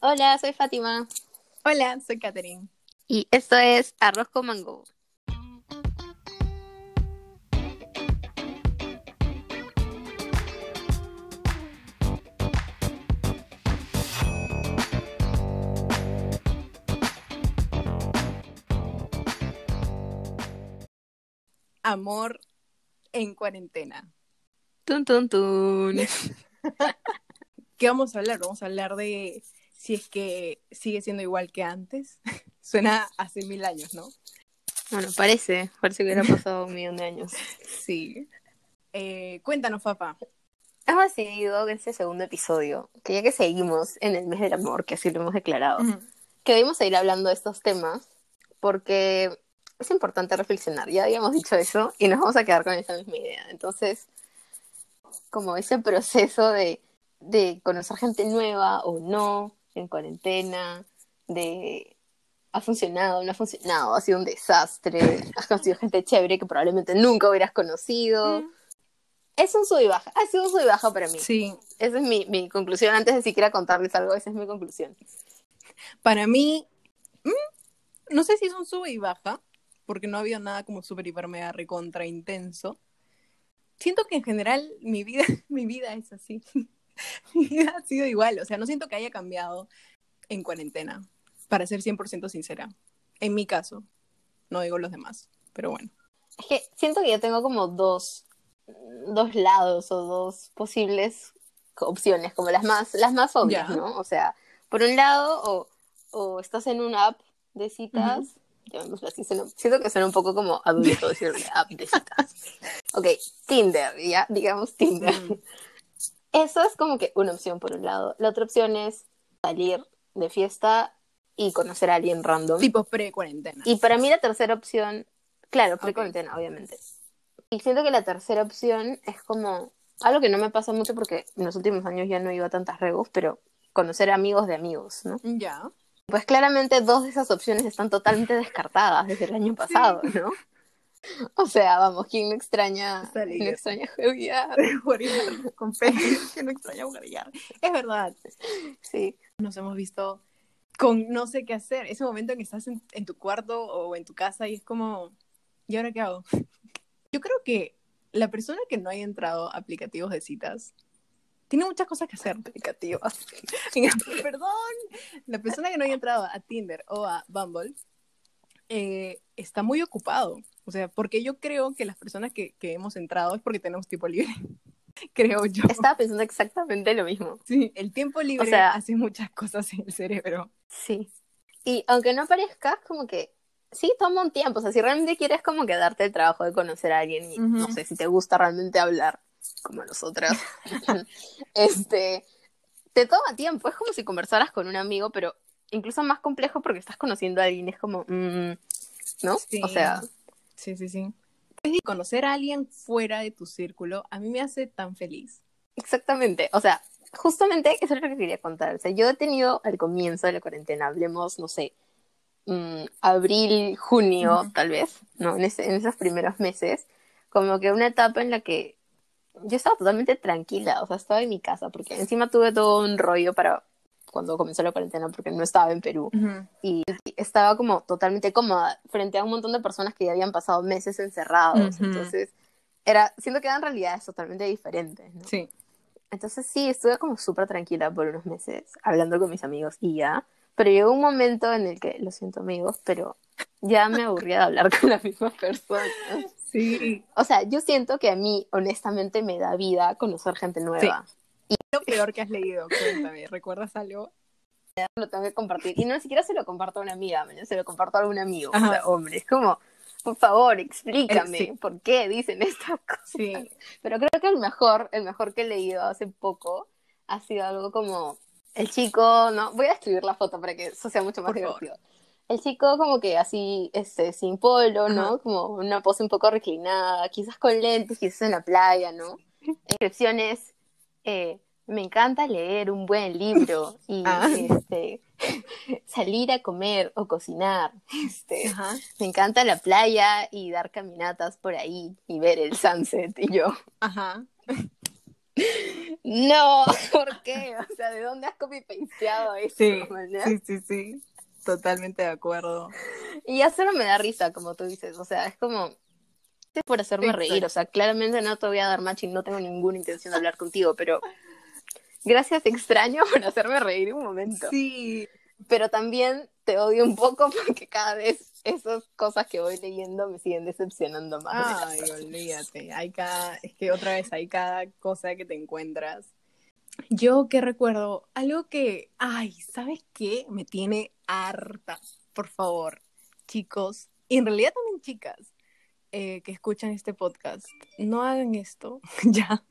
Hola, soy Fátima. Hola, soy Katherine. Y esto es Arroz con Mango. Amor en cuarentena. Tun, tun, tun. ¿Qué vamos a hablar? Vamos a hablar de si es que sigue siendo igual que antes. Suena hace mil años, ¿no? Bueno, parece, parece que hubiera pasado un millón de años. Sí. Eh, cuéntanos, papá. Hemos decidido en este segundo episodio, que ya que seguimos en el mes del amor, que así lo hemos declarado, que debemos seguir hablando de estos temas, porque es importante reflexionar. Ya habíamos dicho eso y nos vamos a quedar con esa misma idea. Entonces, como ese proceso de, de conocer gente nueva o no en cuarentena, de ha funcionado, no ha funcionado, ha sido un desastre, has conocido gente chévere que probablemente nunca hubieras conocido. Es un sub y baja, ha sido un sub y baja para mí. Sí. Esa es mi, mi conclusión, antes de siquiera contarles algo, esa es mi conclusión. Para mí, mm, no sé si es un sube y baja, porque no ha habido nada como súper hiper mega recontra intenso. Siento que en general mi vida, mi vida es así. mi vida ha sido igual, o sea, no siento que haya cambiado en cuarentena, para ser 100% sincera. En mi caso, no digo los demás, pero bueno. Es que siento que yo tengo como dos, dos lados o dos posibles opciones, como las más, las más obvias, Ya. ¿no? O sea, por un lado, o, o estás en una app de citas, llamémoslo así, suena- siento que suena un poco como adulto decirle app de citas. ok, Tinder, ya, digamos Tinder. Mm. Eso es como que una opción por un lado. La otra opción es salir de fiesta y conocer a alguien random. Tipo pre-cuarentena. Y para mí la tercera opción, claro, pre-cuarentena, obviamente. Y siento que la tercera opción es como algo que no me pasa mucho porque en los últimos años ya no iba a tantas regos, pero conocer amigos de amigos, ¿no? Ya. Pues claramente dos de esas opciones están totalmente descartadas desde el año pasado, ¿no? O sea, vamos, ¿quién no extraña, quién no extraña? Jugar con Pepe, que no extraña jugar. Es verdad. Sí, Nos hemos visto con no sé qué hacer. Ese momento en que estás en, en tu cuarto o en tu casa y es como, ¿y ahora qué hago? Yo creo que la persona que no haya entrado a aplicativos de citas tiene muchas cosas que hacer. Aplicativos. Perdón. La persona que no haya entrado a Tinder o a Bumble eh, está muy ocupado. O sea, porque yo creo que las personas que, que hemos entrado es porque tenemos tiempo libre. creo yo. estaba pensando exactamente lo mismo. Sí, el tiempo libre O sea- hace muchas cosas en el cerebro. Sí. Y aunque no parezca, como que sí toma un tiempo. O sea, si realmente quieres como que darte el trabajo de conocer a alguien y Ujú. no sé si te gusta realmente hablar, como nosotras, este, te toma tiempo. Es como si conversaras con un amigo, pero incluso más complejo porque estás conociendo a alguien. Es como, mm, ¿no? Sí. O sea, Sí, sí, sí. Conocer a alguien fuera de tu círculo a mí me hace tan feliz. Exactamente, o sea, justamente eso es lo que quería contar. O sea, yo he tenido al comienzo de la cuarentena, hablemos, no sé, mm, abril, junio, tal vez, ¿no? En, ese- en esos primeros meses, como que una etapa en la que yo estaba totalmente tranquila, o sea, estaba en mi casa, porque encima tuve todo un rollo para cuando comenzó la cuarentena, porque no estaba en Perú y estaba como totalmente cómoda frente a un montón de personas que ya habían pasado meses encerrados, Ujú. entonces era, siento que eran realidades totalmente diferentes, ¿no? Sí. Entonces sí, estuve como súper tranquila por unos meses, hablando con mis amigos y ya. Pero llegó un momento en el que, lo siento amigos, pero ya me aburría de hablar con las mismas personas. Sí. O sea, yo siento que a mí, honestamente, me da vida conocer gente nueva. Lo peor que has leído, cuéntame, ¿recuerdas algo? Lo tengo que compartir. Y no ni siquiera se lo comparto a una amiga, se lo comparto a algún amigo. O Ajá. sea, hombre, es como, por favor, explícame Eh, sí. por qué dicen estas cosas. Sí. Pero creo que el mejor, el mejor que he leído hace poco ha sido algo como el chico, ¿no? Voy a escribir la foto para que eso sea mucho más Por favor. divertido. El chico como que así, este, sin polo, ¿no? Ajá. Como una pose un poco reclinada, quizás con lentes, quizás en la playa, ¿no? Inscripciones, eh, me encanta leer un buen libro y Ah. este, salir a comer o cocinar. Este, Ajá. me encanta la playa y dar caminatas por ahí y ver el sunset y yo. Ajá. No, ¿por qué? O sea, ¿de dónde has copy-pasteado eso? Sí, sí, sí, sí, totalmente de acuerdo. Y ya solo me da risa, como tú dices, o sea, es como, por hacerme reír, o sea, claramente no te voy a dar match y no tengo ninguna intención de hablar contigo, pero gracias extraño por hacerme reír un momento. Sí. Pero también te odio un poco porque cada vez esas cosas que voy leyendo me siguen decepcionando más. Ay, olvídate. Hay cada, es que otra vez hay cada cosa que te encuentras. Yo que recuerdo, algo que, ay, ¿sabes qué? Me tiene harta. Por favor, chicos, y en realidad también chicas, eh, que escuchan este podcast, no hagan esto. ya,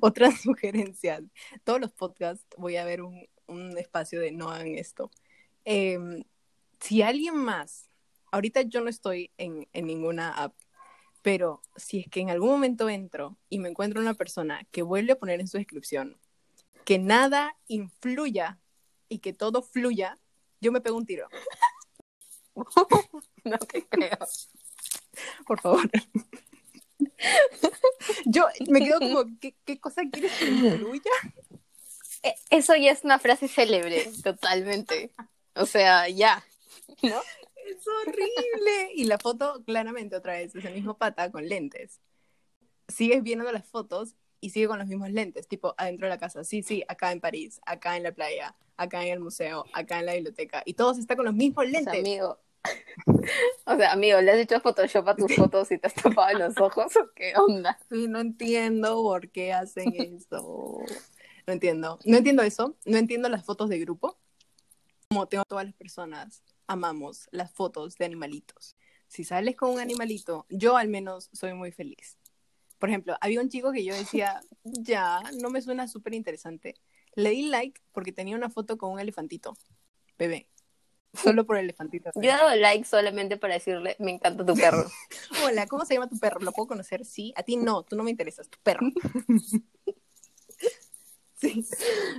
otras sugerencias. Todos los podcasts voy a ver un, un espacio de no hagan esto. Em, si alguien más, ahorita yo no estoy en, en ninguna app, pero si es que en algún momento entro y me encuentro una persona que vuelve a poner en su descripción que nada influya y que todo fluya, yo me pego un tiro. no te creo. Por favor. Yo me quedo como, ¿qué, qué cosa quieres que fluya? E, eso ya es una frase célebre, totalmente. O sea, ya, ¿no? Es horrible. Y la foto, claramente, otra vez, es el mismo pata con lentes. Sigues viendo las fotos y sigue con los mismos lentes, tipo adentro de la casa. Sí, sí, acá en París, acá en la playa, acá en el museo, acá en la biblioteca. Y todos están con los mismos lentes. O sea, amigo. O sea, amigo, ¿le has hecho Photoshop a tus fotos y te has tapado los ojos qué onda? Sí, no entiendo por qué hacen eso. No entiendo. No entiendo eso. No entiendo las fotos de grupo. Como tengo todas las personas, amamos las fotos de animalitos. Si sales con un animalito, yo al menos soy muy feliz. Por ejemplo, había un chico que yo decía, ya, no me suena súper interesante. Le di like porque tenía una foto con un elefantito, bebé. Solo por el elefantito. Yo he dado like solamente para decirle, me encanta tu perro. Hola, ¿cómo se llama tu perro? ¿Lo puedo conocer? Sí. A ti no, tú no me interesas, tu perro. sí.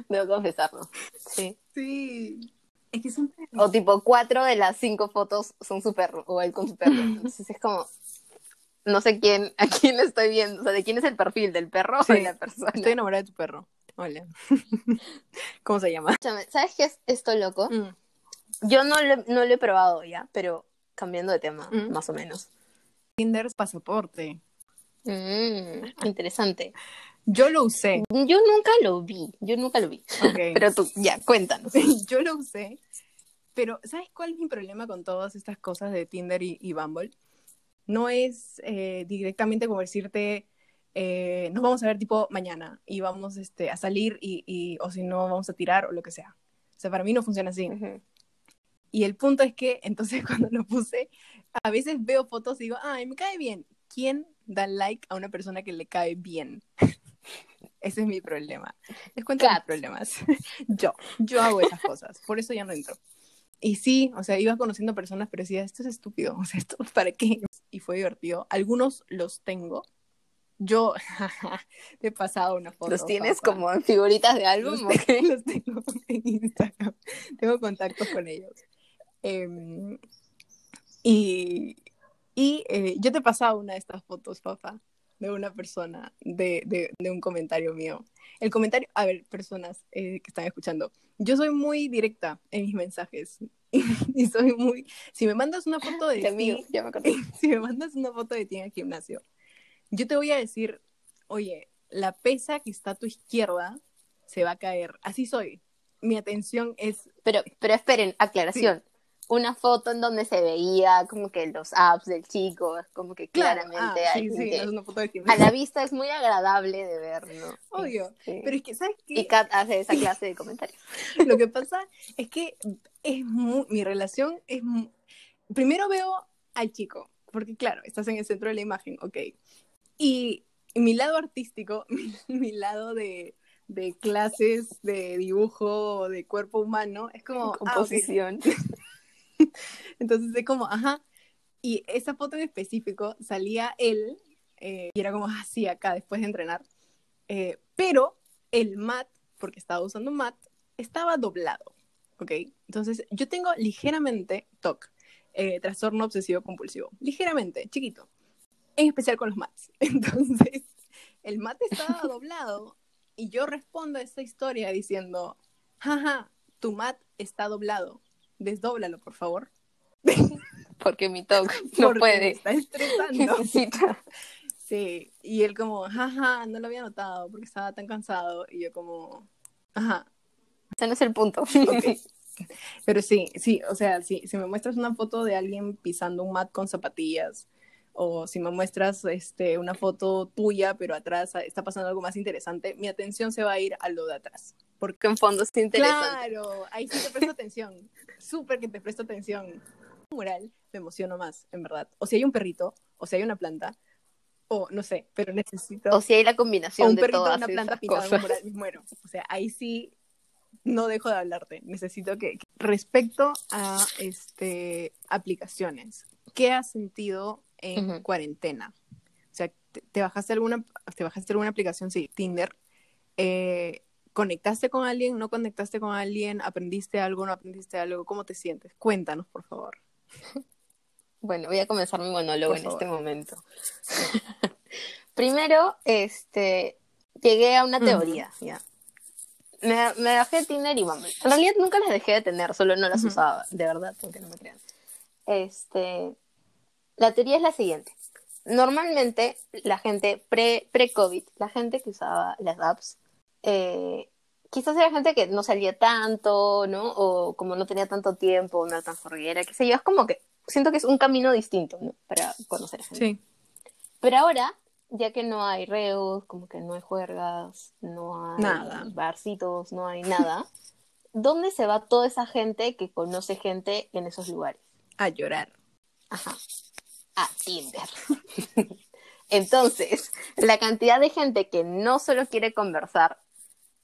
Debo confesarlo. Sí. Sí. Es que son O tipo, cuatro de las cinco fotos son su perro, o él con su perro. Entonces es como, no sé quién, a quién estoy viendo, o sea, de quién es el perfil, del perro o de la persona. Estoy enamorada de tu perro. Hola. ¿Cómo se llama? ¿Sabes qué es esto loco? Mm. Yo no lo, no lo he probado ya, pero cambiando de tema, mm. más o menos. Tinder pasaporte. Mm, interesante. Yo lo usé. Yo nunca lo vi, yo nunca lo vi. pero tú, ya, cuéntanos. yo lo usé, pero ¿sabes cuál es mi problema con todas estas cosas de Tinder y, y Bumble? no es eh, directamente como decirte, eh, nos vamos a ver tipo mañana y vamos este, a salir y, o si no, vamos a tirar o lo que sea. O sea, para mí no funciona así. Y el punto es que, entonces cuando lo puse, a veces veo fotos y digo, ay, me cae bien. ¿Quién da like a una persona que le cae bien? Ese es mi problema. Les cuento mis problemas. yo, yo hago esas cosas. Por eso ya no entro. Y sí, o sea, iba conociendo personas, pero decía, esto es estúpido, o sea, ¿esto para qué? Y fue divertido. Algunos los tengo. Yo he pasado una foto. ¿Los tienes como en figuritas de álbum? Los, los, tengo en Instagram. Tengo contactos con ellos. Em, y y eh, yo te he pasado una de estas fotos, papá, de una persona, de, de, de un comentario mío. El comentario, a ver, personas eh, que están escuchando, yo soy muy directa en mis mensajes y, soy muy, si me mandas una foto de ti, ya me si me mandas una foto de ti en el gimnasio, yo te voy a decir, oye, la pesa que está a tu izquierda se va a caer. Así soy. Mi atención es. Pero, pero esperen, aclaración una foto en donde se veía como que los apps del chico, como que claramente ah, sí, sí, es una foto de a la vista es muy agradable de ver, ¿no? Obvio, pero es que, ¿sabes qué? Y Kat hace esa clase de comentarios. Lo que pasa es que es muy, mi relación es, primero veo al chico, porque claro, estás en el centro de la imagen, ok, y mi lado artístico, mi, lado de, de clases de dibujo de cuerpo humano, es como... Ah, Composición. Entonces es como, ajá. Y esa foto en específico salía él, eh, y era como así acá después de entrenar. Eh, pero el mat, porque estaba usando mat, estaba doblado. ¿Ok? Entonces yo tengo ligeramente TOC, eh, trastorno obsesivo compulsivo. Ligeramente, chiquito. En especial con los mats. Entonces, el mat estaba doblado Y yo respondo a esta historia diciendo, jaja, tu mat está doblado, desdóblalo, por favor. Porque mi talk no puede. está estresando. Sí, y él como, jaja, no lo había notado porque estaba tan cansado. Y yo como, ajá. Ese no es el punto. Pero sí, sí, o sea, sí, si me muestras una foto de alguien pisando un mat con zapatillas, o si me muestras este, una foto tuya, pero atrás está pasando algo más interesante, mi atención se va a ir a lo de atrás. Porque en fondo es interesante. Claro, ahí sí te presto atención. Súper que te presto atención. Mural me emociono más, en verdad. O si hay un perrito, o si hay una planta, o no sé, pero necesito. O si hay la combinación o un de perrito todas una planta pintada un mural, me muero. O sea, ahí sí no dejo de hablarte. Necesito que. Respecto a este aplicaciones, ¿qué has sentido en cuarentena? O sea, te, bajaste alguna, te bajaste alguna aplicación, sí, Tinder. Eh, ¿Conectaste con alguien? ¿No conectaste con alguien? ¿Aprendiste algo? ¿No aprendiste algo? ¿Cómo te sientes? Cuéntanos, por favor. Bueno, voy a comenzar mi monólogo en este momento. Primero, este, llegué a una teoría, ya. Me, me bajé Tinder y Bumble. En realidad nunca las dejé de tener, solo no las usaba, de verdad, aunque no me crean. Este, la teoría es la siguiente. Normalmente, la gente pre-COVID, pre covid la gente que usaba las apps, eh, quizás era gente que no salía tanto, ¿no? O como no tenía tanto tiempo, no era tan jorguera, qué sé yo. Es como que siento que es un camino distinto, ¿no? Para conocer a gente. Sí. Pero ahora, ya que no hay reos, como que no hay juergas, no hay nada. barcitos, no hay nada, ¿dónde se va toda esa gente que conoce gente en esos lugares? A llorar. Ajá. A Tinder. Entonces, la cantidad de gente que no solo quiere conversar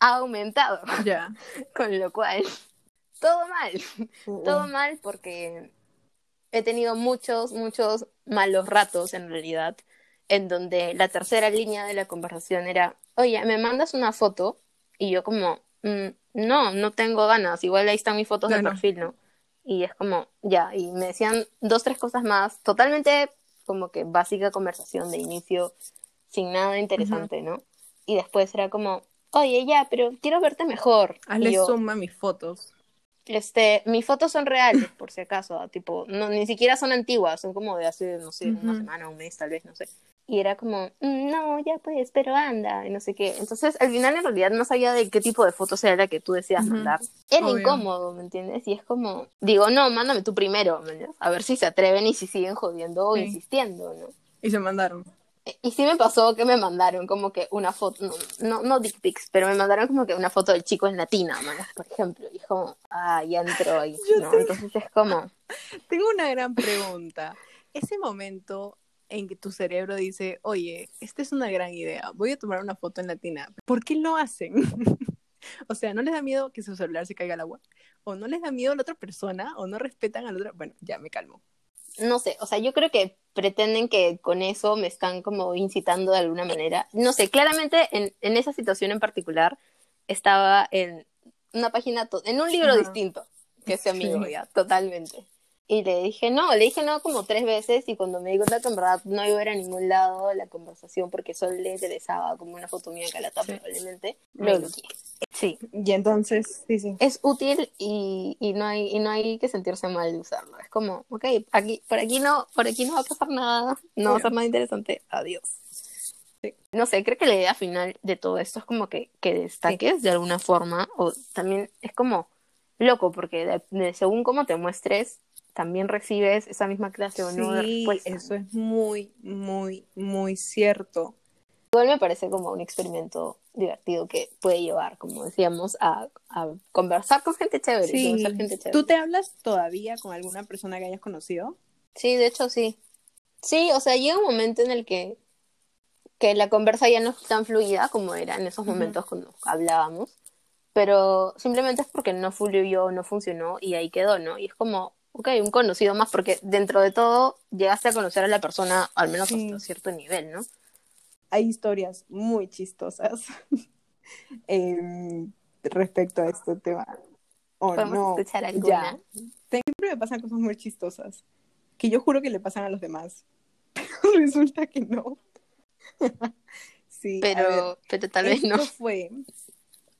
ha aumentado. Ya. Con lo cual, todo mal. Uh-uh. Todo mal porque he tenido muchos, muchos malos ratos en realidad, en donde la tercera línea de la conversación era, oye, me mandas una foto y yo como, mm, no, no tengo ganas, igual ahí están mis fotos de perfil, ¿no? Y es como, ya, y me decían dos, tres cosas más, totalmente como que básica conversación de inicio, sin nada interesante, ¿no? Y después era como, oye, ya, pero quiero verte mejor. Hazle yo, suma mis fotos. Este, mis fotos son reales, por si acaso, tipo, no, ni siquiera son antiguas, son como de hace, no sé, una semana, un mes, tal vez, no sé. Y era como, mm, no, ya pues, pero anda, y no sé qué. Entonces, al final, en realidad, no sabía de qué tipo de fotos era la que tú decías mandar. Era incómodo, ¿me entiendes? Y es como, digo, no, mándame tú primero, A ver si se atreven y si siguen jodiendo o insistiendo, ¿no? Y se mandaron. Y sí me pasó que me mandaron como que una foto, no, no, no dick pics, pero me mandaron como que una foto del chico en latina, por ejemplo. Y como, ah, ya entró ahí, ¿no? Entonces es como... Tengo una gran pregunta. Ese momento en que tu cerebro dice, oye, esta es una gran idea, voy a tomar una foto en latina. ¿Por qué lo hacen? o sea, ¿no les da miedo que su celular se caiga al agua? ¿O no les da miedo a la otra persona? ¿O no respetan a la otra? Bueno, ya me calmo no sé, o sea, yo creo que pretenden que con eso me están como incitando de alguna manera. No sé, claramente en, en esa situación en particular estaba en una página, en un libro distinto que ese amigo, ya, totalmente. Y le dije no, le dije no como tres veces y cuando me di cuenta que en verdad no iba a ir a ningún lado la conversación porque solo le interesaba como una foto mía calata probablemente, lo bloqueé. Sí. Y entonces, sí, sí. Es útil y, y, no hay, y no hay que sentirse mal de usarlo. Es como, ok, aquí, por aquí no, por aquí no va a pasar nada, no va a ser nada interesante, adiós. Sí. No sé, creo que la idea final de todo esto es como que, que destaques de alguna forma, o también es como loco, porque según cómo te muestres, también recibes esa misma clase o no sí, Eso es muy, muy, muy cierto. Igual me parece como un experimento divertido que puede llevar, como decíamos, a, conversar con gente chévere, gente chévere. ¿Tú te hablas todavía con alguna persona que hayas conocido? Sí, de hecho sí. Sí, o sea, llega un momento en el que, que la conversa ya no es tan fluida como era en esos momentos cuando hablábamos, pero simplemente es porque no fluyó, no funcionó y ahí quedó, ¿no? Y es como, ok, un conocido más, porque dentro de todo llegaste a conocer a la persona al menos hasta cierto nivel, ¿no? Hay historias muy chistosas em, respecto a este tema. Oh, ¿Podemos escuchar alguna? Siempre me pasan cosas muy chistosas, que yo juro que le pasan a los demás, resulta que no. Sí, pero, pero tal vez no. fue,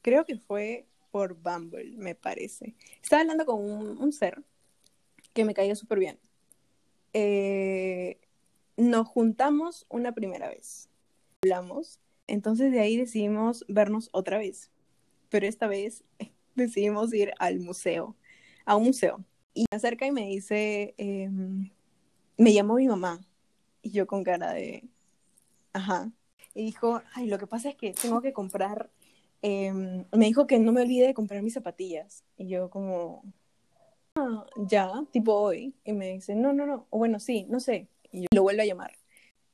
creo que fue por Bumble, me parece. Estaba hablando con un, ser que me caía súper bien. Eh, nos juntamos una primera vez. Hablamos. Entonces de ahí decidimos vernos otra vez. Pero esta vez decidimos ir al museo, a un museo. Y me acerca y me dice, em, me llamó mi mamá. Y yo con cara de, ajá. Y dijo, ay, lo que pasa es que tengo que comprar, em, me dijo que no me olvide de comprar mis zapatillas. Y yo como, ya, tipo hoy. Y me dice, no, no, no, o bueno, sí, no sé. Y yo lo vuelvo a llamar.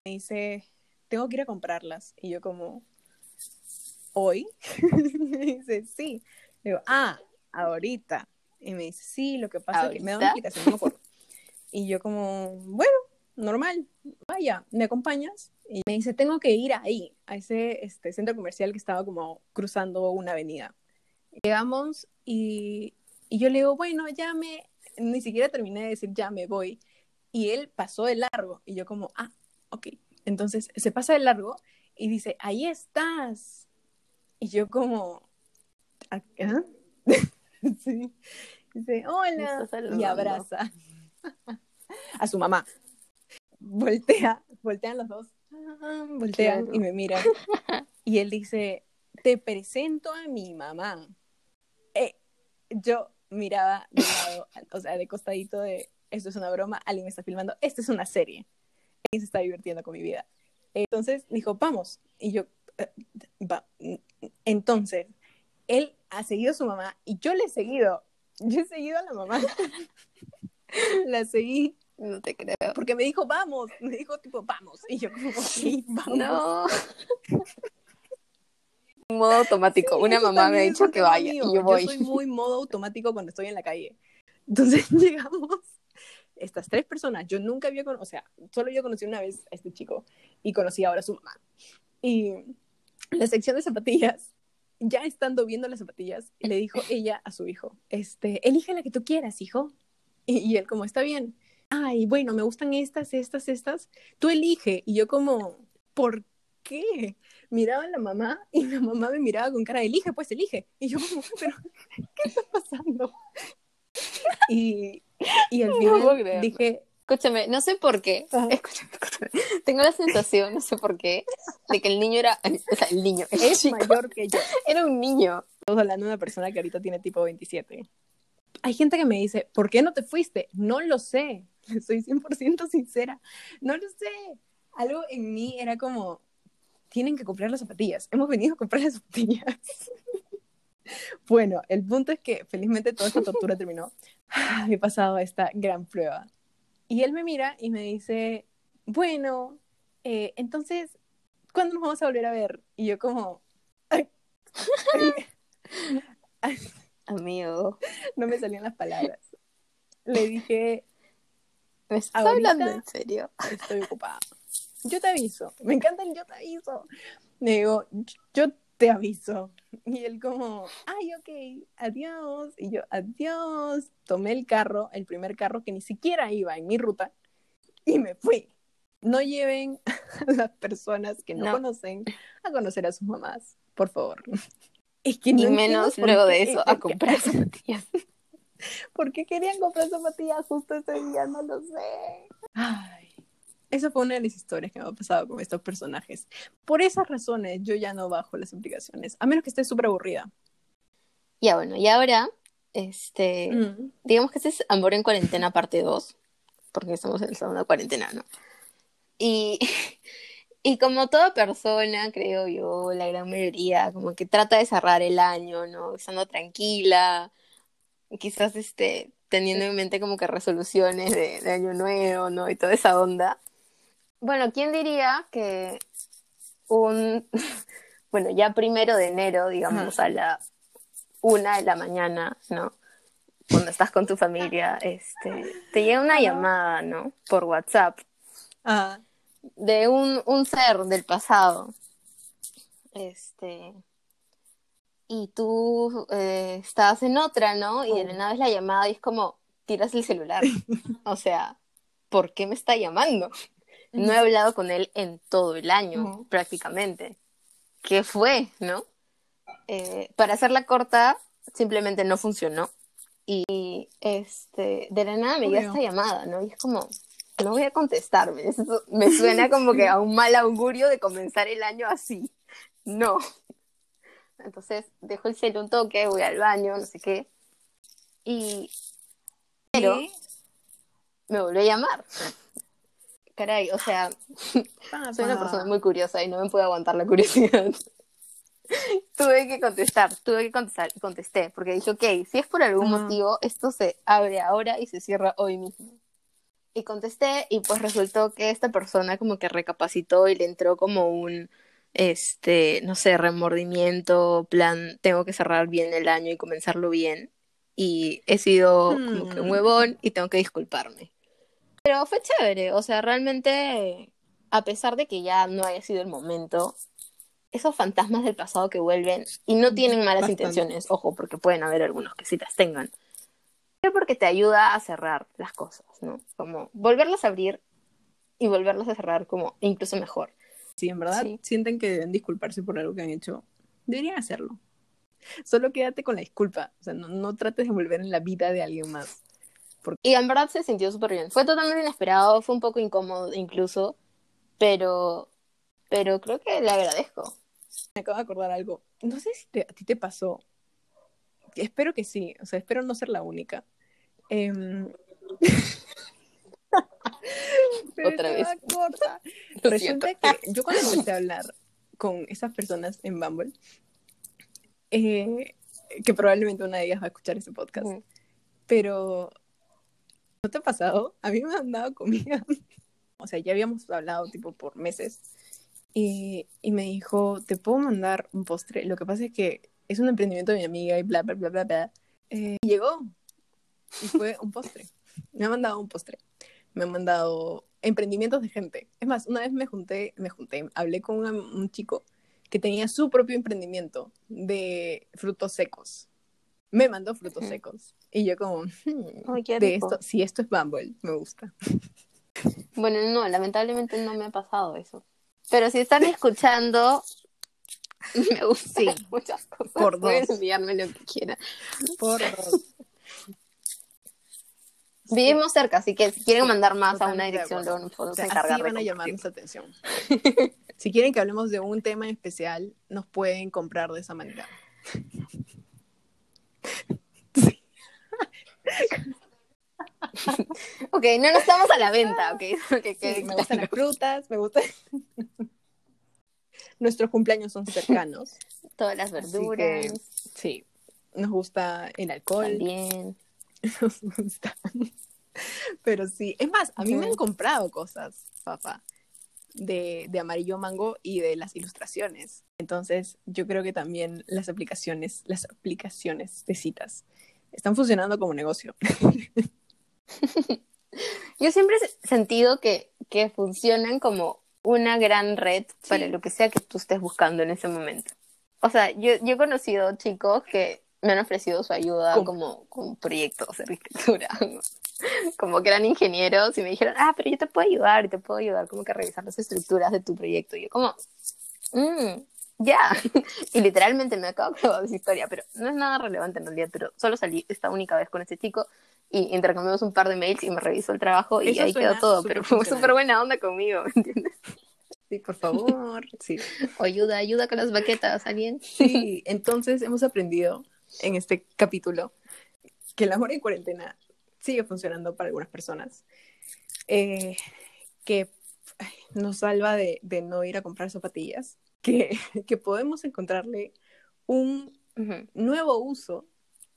Me dice, tengo que ir a comprarlas. Y yo como, ¿hoy? me dice, sí. digo, ah, ahorita. Y me dice, sí, lo que pasa es que me da una explicación, no me acuerdo. Y yo como, bueno, normal, vaya, ¿me acompañas? Y me dice, tengo que ir ahí, a ese este, centro comercial que estaba como cruzando una avenida. Llegamos y, y yo le digo, bueno, ya me, ni siquiera terminé de decir, ya me voy. Y él pasó de largo y yo como, ah, ok. Entonces se pasa de largo y dice, ahí estás. Y yo como, ¿ah? sí. Dice, hola. Y abraza a su mamá. Voltea, voltean los dos. Voltean y me miran. Y él dice, te presento a mi mamá. Eh, yo miraba de lado, o sea, de costadito de, esto es una broma, alguien me está filmando, esto es una serie. Alguien se está divirtiendo con mi vida. Entonces dijo, vamos. Y yo, eh, Entonces, él ha seguido a su mamá y yo le he seguido. Yo he seguido a la mamá. la seguí. No te creo. Porque me dijo, vamos. Me dijo, tipo, vamos. Y yo, como, sí, vamos. No. Modo automático. Una mamá me ha dicho que vaya y yo voy. Yo soy muy modo automático cuando estoy en la calle. Entonces llegamos estas tres personas. Yo nunca había conocido, o sea, solo yo conocí una vez a este chico y conocí ahora a su mamá. Y la sección de zapatillas ya estando viendo las zapatillas, le dijo ella a su hijo, este, elige la que tú quieras, hijo. Y, él como, está bien. Ay, bueno, me gustan estas, estas, estas. Tú elige. Y yo como, ¿por qué? Miraba a la mamá y la mamá me miraba con cara, elige, pues elige. Y yo como, pero, ¿qué está pasando? Y, y al final dije, Escúchame, no sé por qué. Escúchame, escúchame. Tengo la sensación, no sé por qué, de que el niño era. O sea, el niño. es mayor que yo. Era un niño. Estamos hablando de una persona que ahorita tiene tipo 27. Hay gente que me dice, ¿por qué no te fuiste? No lo sé. Soy 100% sincera. No lo sé. Algo en mí era como, tienen que comprar las zapatillas. Hemos venido a comprar las zapatillas. bueno, el punto es que felizmente toda esta tortura terminó. He pasado esta gran prueba y él me mira y me dice, bueno, eh, entonces, ¿cuándo nos vamos a volver a ver? Y yo como, amigo, no me salían las palabras. Le dije, ¿me estás hablando en serio? Estoy ocupada. Yo te aviso. Me encanta el yo te aviso. Le digo, yo te aviso. Y él como, ay, ok, adiós. Y yo, adiós. Tomé el carro, el primer carro que ni siquiera iba en mi ruta, y me fui. No lleven a las personas que no, conocen a conocer a sus mamás, por favor. Es que ni menos luego de eso a comprar zapatillas. ¿Por qué querían comprar zapatillas justo ese día? No lo sé. Esa fue una de las historias que me ha pasado con estos personajes. Por esas razones yo ya no bajo las aplicaciones, a menos que esté súper aburrida. Ya bueno, y ahora, este, mm. digamos que este es Amor en Cuarentena parte 2, porque estamos en el segundo de cuarentena, ¿no? Y, y como toda persona, creo yo, la gran mayoría, como que trata de cerrar el año, ¿no? Estando tranquila, quizás este, teniendo en mente como que resoluciones de, de año nuevo, ¿no? Y toda esa onda. Bueno, ¿quién diría que un, bueno, ya primero de enero, digamos, a la una de la mañana, ¿no? Cuando estás con tu familia, este, te llega una llamada, ¿no? Por WhatsApp. De un, un ser del pasado. Este. Y tú eh, estás en otra, ¿no? Y de la oh. nada es la llamada y es como, tiras el celular. o sea, ¿por qué me está llamando? No he hablado con él en todo el año, prácticamente. qué fue, ¿no? Eh, para hacerla corta, simplemente no funcionó. Y este, de la nada me llega esta llamada, ¿no? Y es como, no voy a contestarme. Eso me suena como que a un mal augurio de comenzar el año así. No. Entonces dejo el cel un toque, voy al baño, no sé qué. Y. Pero. Me volvió a llamar. Caray, o sea. soy una persona muy curiosa y no me puedo aguantar la curiosidad. tuve que contestar, tuve que contestar y contesté, porque dije, ok, si es por algún motivo, esto se abre ahora y se cierra hoy mismo. Y contesté y pues resultó que esta persona como que recapacitó y le entró como un, este, no sé, remordimiento, plan, tengo que cerrar bien el año y comenzarlo bien. Y he sido como que un hmm. huevón y tengo que disculparme. Pero fue chévere, o sea, realmente, a pesar de que ya no haya sido el momento, esos fantasmas del pasado que vuelven y no tienen malas intenciones, ojo, porque pueden haber algunos que sí las tengan, pero porque te ayuda a cerrar las cosas, ¿no? Como volverlas a abrir y volverlas a cerrar como incluso mejor. Si en verdad sienten que deben disculparse por algo que han hecho, deberían hacerlo. Solo quédate con la disculpa, o sea, no, trates de volver en la vida de alguien más. Y en verdad se sintió súper bien. Fue totalmente inesperado, fue un poco incómodo incluso, pero, pero creo que le agradezco. Me acabo de acordar algo. No sé si a ti te pasó. Espero que sí. O sea, espero no ser la única. Em, Otra vez. Resulta que yo cuando empecé a hablar con esas personas en Bumble, eh, que probablemente una de ellas va a escuchar ese podcast, pero ¿no te ha pasado? A mí me han dado comida. o sea, ya habíamos hablado tipo por meses y, y, me dijo, te puedo mandar un postre. Lo que pasa es que es un emprendimiento de mi amiga y bla, bla, bla, bla, bla. Eh, llegó y fue un postre. Me ha mandado un postre. Me ha mandado emprendimientos de gente. Es más, una vez me junté, me junté, hablé con un chico que tenía su propio emprendimiento de frutos secos. Me mandó frutos secos. Y yo como, hmm, de esto, si esto es Bumble, me gusta. Bueno, no, lamentablemente no me ha pasado eso. Pero si están escuchando, me gusta muchas cosas. Por Pueden enviarme lo que quieran. Por dos. Vivimos cerca, así que si quieren mandar más a una dirección, luego nos podemos encargar. Así van a llamar nuestra atención. si quieren que hablemos de un tema en especial, nos pueden comprar de esa manera. ok, no nos estamos a la venta, ok. okay, me gustan las frutas, me gustan. Nuestros cumpleaños son cercanos. Todas las verduras. sí, nos gusta el alcohol. También. Nos gusta. Pero sí, es más, a mí me han comprado cosas, papá, de, de amarillo mango y de las ilustraciones. Entonces, yo creo que también las aplicaciones, las aplicaciones de citas están funcionando como negocio. Yo siempre he sentido que, que funcionan como una gran red para lo que sea que tú estés buscando en ese momento. O sea, yo, yo he conocido chicos que me han ofrecido su ayuda como con proyectos de arquitectura, como que eran ingenieros y me dijeron, ah, pero yo te puedo ayudar y te puedo ayudar como que a revisar las estructuras de tu proyecto. Y yo como, mmm, ya. y literalmente me acabo de esa historia, pero no es nada relevante en realidad, pero solo salí esta única vez con este chico y intercambiamos un par de mails y me revisó el trabajo y ahí quedó todo, pero fue súper buena onda conmigo, ¿me entiendes? Sí, por favor. Sí. O ayuda, ayuda con las baquetas, ¿alguien? Sí, entonces hemos aprendido en este capítulo que el amor en cuarentena sigue funcionando para algunas personas. Eh, que nos salva de, de, no ir a comprar zapatillas, que, que podemos encontrarle un nuevo uso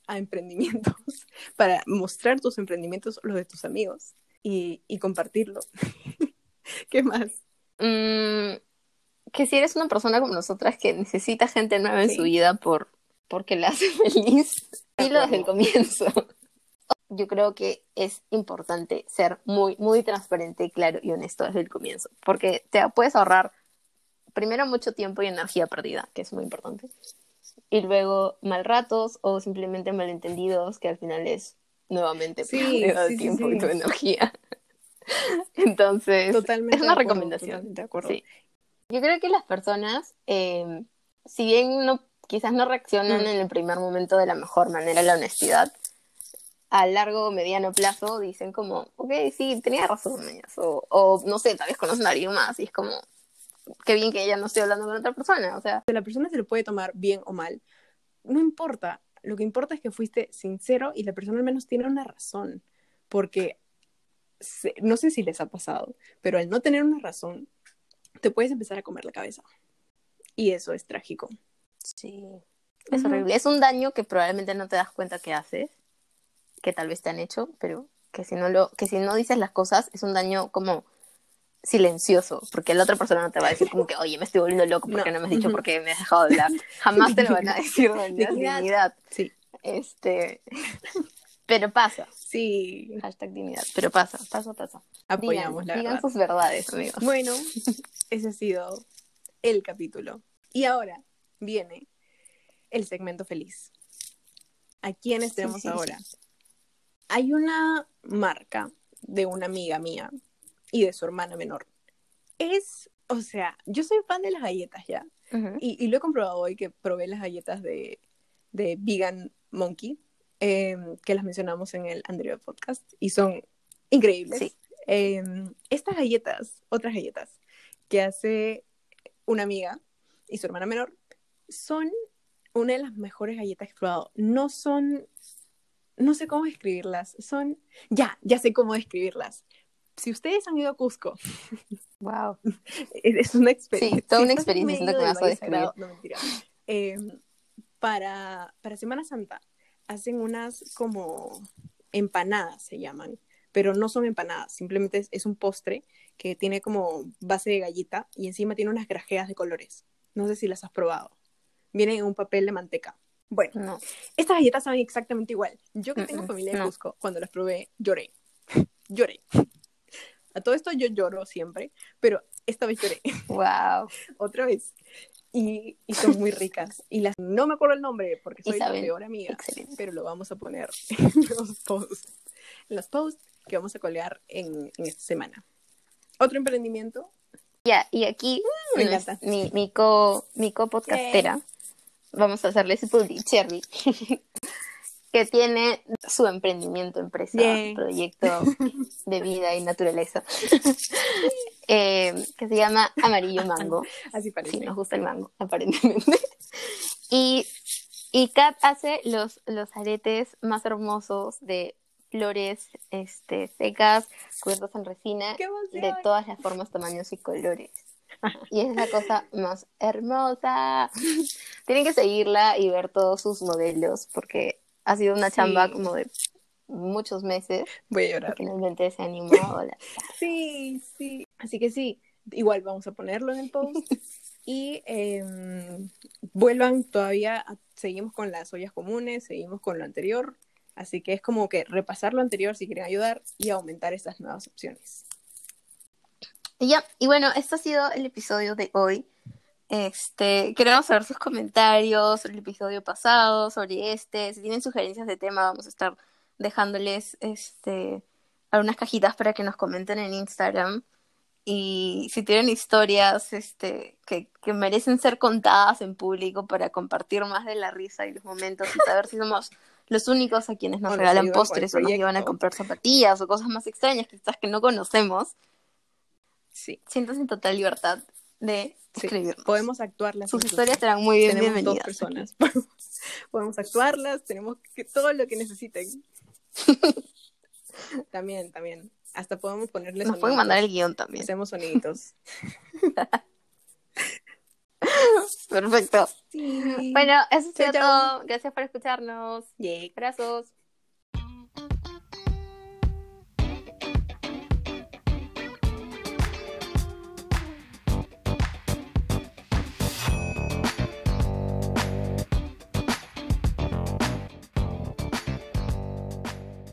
a emprendimientos para mostrar tus emprendimientos, los de tus amigos, y, y compartirlo. ¿Qué más? Mm, que si eres una persona como nosotras que necesita gente nueva en su vida por porque la hace feliz, dilo desde el comienzo. Yo creo que es importante ser muy, muy transparente, claro y honesto desde el comienzo, porque te puedes ahorrar primero mucho tiempo y energía perdida, que es muy importante, y luego mal ratos o simplemente malentendidos, que al final es nuevamente sí, sí, tiempo y tu energía. Entonces, es una recomendación. de acuerdo. Yo creo que las personas, eh, si bien no, quizás no reaccionan mm. en el primer momento de la mejor manera a la honestidad, a largo o mediano plazo dicen como, ok, sí, tenía razón, o, o no sé, tal vez conocen a alguien más y es como, qué bien que ella no esté hablando con otra persona, o sea. La persona se le puede tomar bien o mal, no importa, lo que importa es que fuiste sincero y la persona al menos tiene una razón, porque no sé si les ha pasado, pero al no tener una razón, te puedes empezar a comer la cabeza. Y eso es trágico. Sí. Es horrible. Es un daño que probablemente no te das cuenta que haces, que tal vez te han hecho, pero que si no lo, que si no dices las cosas, es un daño como silencioso, porque la otra persona no te va a decir como que, oye, me estoy volviendo loco porque no, me has dicho porque me has dejado de hablar. Jamás te lo van a decir dignidad. Sí. Este, pero pasa. Sí. Hashtag dignidad, pero pasa, pasa, pasa. Apoyamos digan, la Digan sus verdades, amigos. Bueno, ese ha sido el capítulo. Y ahora viene el segmento feliz. ¿A quiénes tenemos ahora? Hay una marca de una amiga mía y de su hermana menor. Es, o sea, yo soy fan de las galletas ya. y, lo he comprobado hoy que probé las galletas de, de Vegan Monkey, em, que las mencionamos en el anterior podcast, y son increíbles. Em, estas galletas, otras galletas, que hace una amiga y su hermana menor, son una de las mejores galletas que he probado. No son, no sé cómo describirlas, son, ya, ya sé cómo describirlas si ustedes han ido a Cusco, wow, es una experiencia. Sí, toda una experiencia, que me vas a describir. No, mentira. Em, para, para Semana Santa hacen unas como empanadas, se llaman, pero no son empanadas, simplemente es, un postre que tiene como base de gallita y encima tiene unas grajeas de colores. No sé si las has probado. Vienen en un papel de manteca. Bueno, no. estas galletas saben exactamente igual. Yo que tengo familia en Cusco, cuando las probé, lloré. lloré. A todo esto yo lloro siempre, pero esta vez lloré. Wow. Otra vez. Y, y, son muy ricas. Y las no me acuerdo el nombre porque soy la peor amiga, pero lo vamos a poner en los posts. En los posts que vamos a colgar en, en esta semana. Otro emprendimiento. Ya, y aquí mm, mi, mi, co, mi co podcastera. Vamos a hacerle ese Cherry. que tiene su emprendimiento, empresa, proyecto de vida y naturaleza, eh, que se llama Amarillo Mango. Así parece. Sí, nos gusta el mango, aparentemente. y, y Kat hace los, los aretes más hermosos de flores este, secas, cubiertas en resina, de todas las formas, tamaños y colores. Y es la cosa más hermosa. Tienen que seguirla y ver todos sus modelos porque ha sido una chamba como de muchos meses. Voy a llorar. Finalmente se animó. sí, sí. Así que sí, igual vamos a ponerlo en el post. y em, vuelvan todavía, seguimos con las ollas comunes, seguimos con lo anterior. Así que es como que repasar lo anterior si quieren ayudar y aumentar estas nuevas opciones. Y ya, y bueno, esto ha sido el episodio de hoy. Este, queremos saber sus comentarios sobre el episodio pasado, sobre este. Si tienen sugerencias de tema, vamos a estar dejándoles este algunas cajitas para que nos comenten en Instagram. Y si tienen historias este, que, que merecen ser contadas en público para compartir más de la risa y los momentos y saber si somos los únicos a quienes nos regalan postres o nos llevan a comprar zapatillas o cosas más extrañas quizás que no conocemos. Sí. Sientas en total libertad de podemos actuarlas. Sus historias serán muy bien tenemos Dos personas. podemos actuarlas, tenemos que, todo lo que necesiten. también, también. Hasta podemos ponerles. Nos pueden mandar el guion también. Hacemos soniditos. Perfecto. Bueno, eso es todo. Gracias por escucharnos. Yeah. Abrazos.